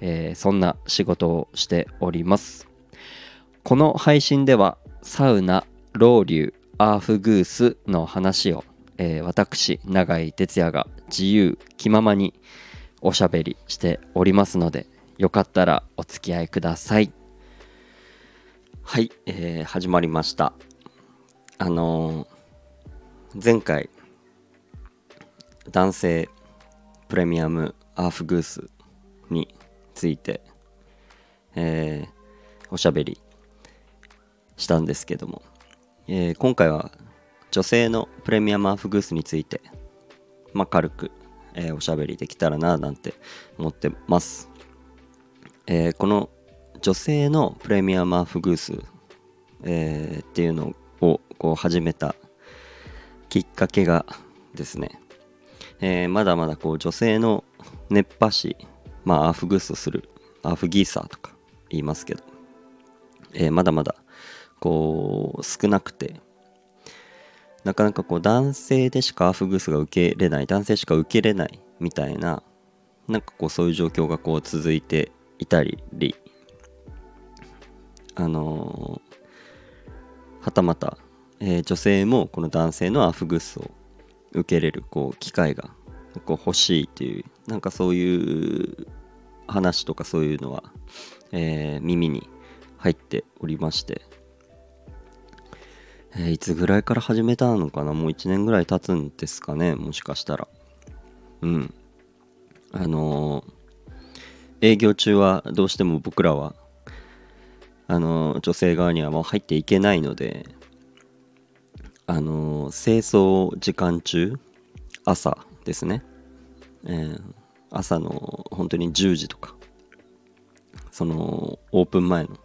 えー、そんな仕事をしております。この配信ではサウナロウリュアーフグースの話を、えー、私永井哲也が自由気ままにおしゃべりしておりますのでよかったらお付き合いください。はい、えー、始まりました。あのー、前回男性プレミアムアーフグースについて、えー、おしゃべりしたんですけども、えー、今回は女性のプレミアムアーフグースについて、まあ、軽く、えー、おしゃべりできたらななんて思ってます、え、この女性のプレミアムアーフグース、え、っていうのをこう始めたきっかけがですね。え、まだまだこう女性の熱波師、まあ、アーフグースする、アーフギーサーとか言いますけど、えー、まだまだこう少なくて、なかなかこう男性でしかアーフグースが受けれない、男性しか受けれないみたいな、なんかこうそういう状況がこう続いていたり、あのー、はたまた、えー、女性もこの男性のアーフグースを受けれるこう機会がこう欲しいっていうなんかそういう話とかそういうのは、えー、耳に入っておりまして、えー、いつぐらいから始めたのかな？もう1年ぐらい経つんですかね？もしかしたら。うん。あのー、営業中はどうしても僕らはあの女性側にはもう入っていけないのであの清掃時間中朝ですね、えー、朝の本当に10時とかそのオープン前の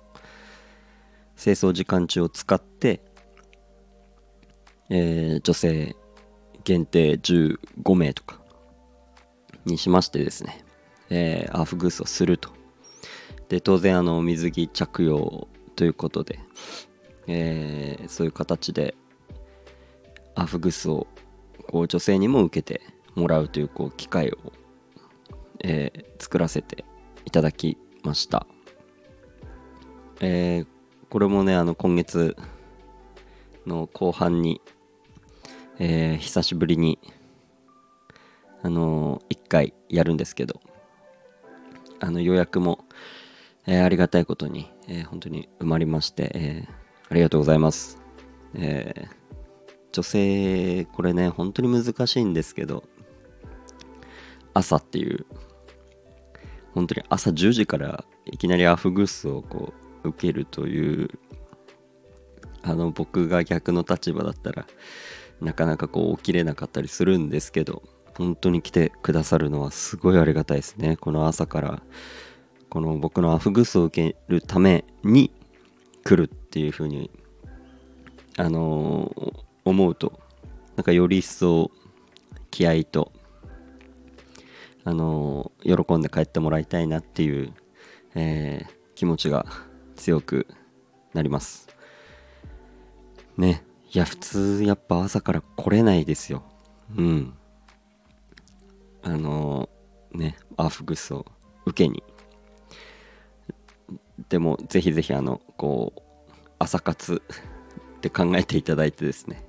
清掃時間中を使って、えー、女性限定15名とかにしましてですね、えー、アーフグースをすると。で当然あの水着着用ということで、えー、そういう形でアーフグースをこう女性にも受けてもらうというこう機会を、えー、作らせていただきました、えー、これもねあの今月の後半に、えー、久しぶりにあのー、1回やるんですけどあの予約も、えー、ありがたいことに、えー、本当に埋まりまして、えー、ありがとうございます、えー女性これね本当に難しいんですけど朝っていう本当に朝10時からいきなりアフグースをこう受けるというあの僕が逆の立場だったらなかなかこう起きれなかったりするんですけど本当に来てくださるのはすごいありがたいですね。この朝からこの僕のアフグースを受けるために来るっていう風にあのー思うとなんかより一層気合とあの、喜んで帰ってもらいたいなっていう、えー、気持ちが強くなります。ねいや普通やっぱ朝から来れないですよ。うん。あの、ねアーフグスを受けに。でもぜひぜひあのこう朝活って考えていただいてですね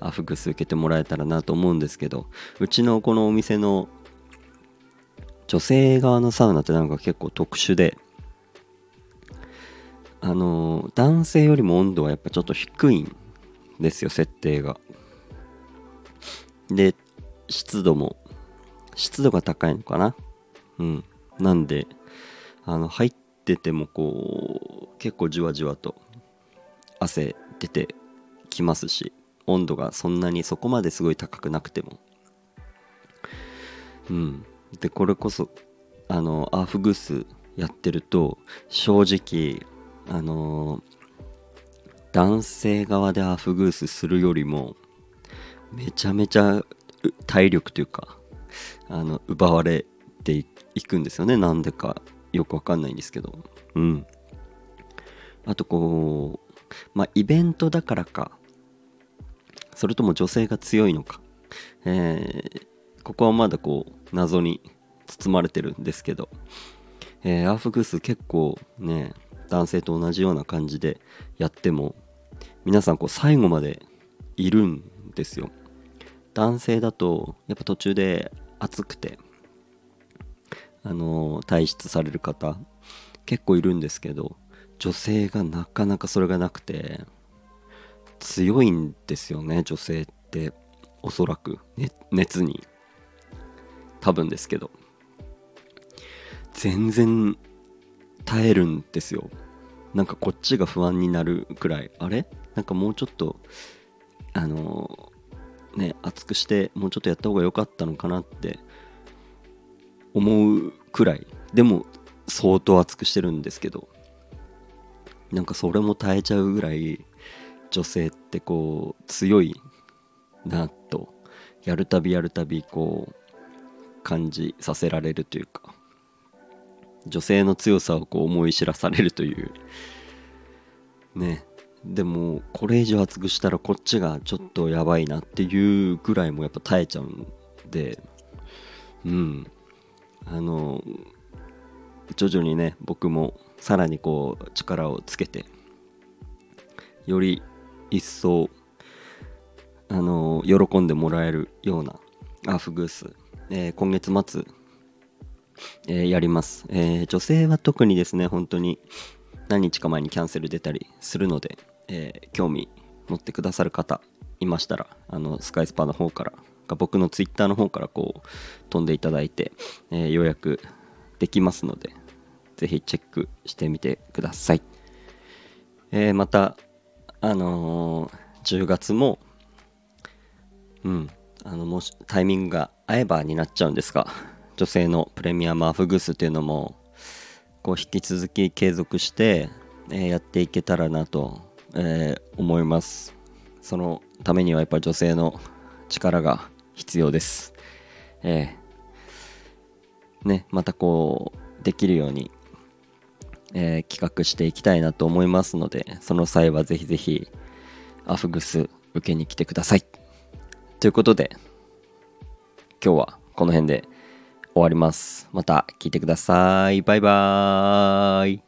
アフグス受けてもらえたらなと思うんですけどうちのこのお店の女性側のサウナってなんか結構特殊であの男性よりも温度はやっぱちょっと低いんですよ設定が。で湿度も湿度が高いのかな？うん。なんであの入っててもこう結構じわじわと汗出てきますし温度がそんなにそこまですごい高くなくても。うん。でこれこそあのアーフグースやってると正直あの男性側でアーフグースするよりもめちゃめちゃ体力というかあの奪われていくんですよね。なんでかよくわかんないんですけど。うん。あとこうまあイベントだからかそれとも女性が強いのか。えー、ここはまだこう謎に包まれてるんですけど、えー、アーフグース結構ね男性と同じような感じでやっても皆さんこう最後までいるんですよ。男性だとやっぱ途中で暑くてあの退出される方結構いるんですけど女性がなかなかそれがなくて強いんですよね女性って。おそらく、ね、熱に。多分ですけど。全然耐えるんですよ。なんかこっちが不安になるくらい。あれ？なんかもうちょっとあのね熱くしてもうちょっとやった方が良かったのかなって思うくらい。でも相当熱くしてるんですけど。なんかそれも耐えちゃうぐらい女性ってこう強いなと。やるたびやるたびこう感じさせられるというか女性の強さをこう思い知らされるという。ね。でもこれ以上熱くしたらこっちがちょっとやばいなっていうぐらいもやっぱ耐えちゃうんで。うん。あの徐々にね僕もさらにこう力をつけてより一層あの喜んでもらえるようなアフグース、えー、今月末、えー、やります、えー、女性は特にですね本当に何日か前にキャンセル出たりするので、えー、興味持ってくださる方いましたらあのスカイスパの方から僕のツイッターの方からこう飛んでいただいて、えー、予約できますのでぜひチェックしてみてください、えー、またあのー、10月もうんあのもしタイミングが合えばになっちゃうんですが女性のプレミアムアフグスっていうのもこう引き続き継続して、えー、やっていけたらなと、えー、思います。そのためにはやっぱり女性の力が必要です。えー、ねまたこうできるように、え、企画していきたいなと思いますのでその際はぜひぜひアフグス受けに来てください。ということで今日はこの辺で終わります。また聞いてください。バイバーイ。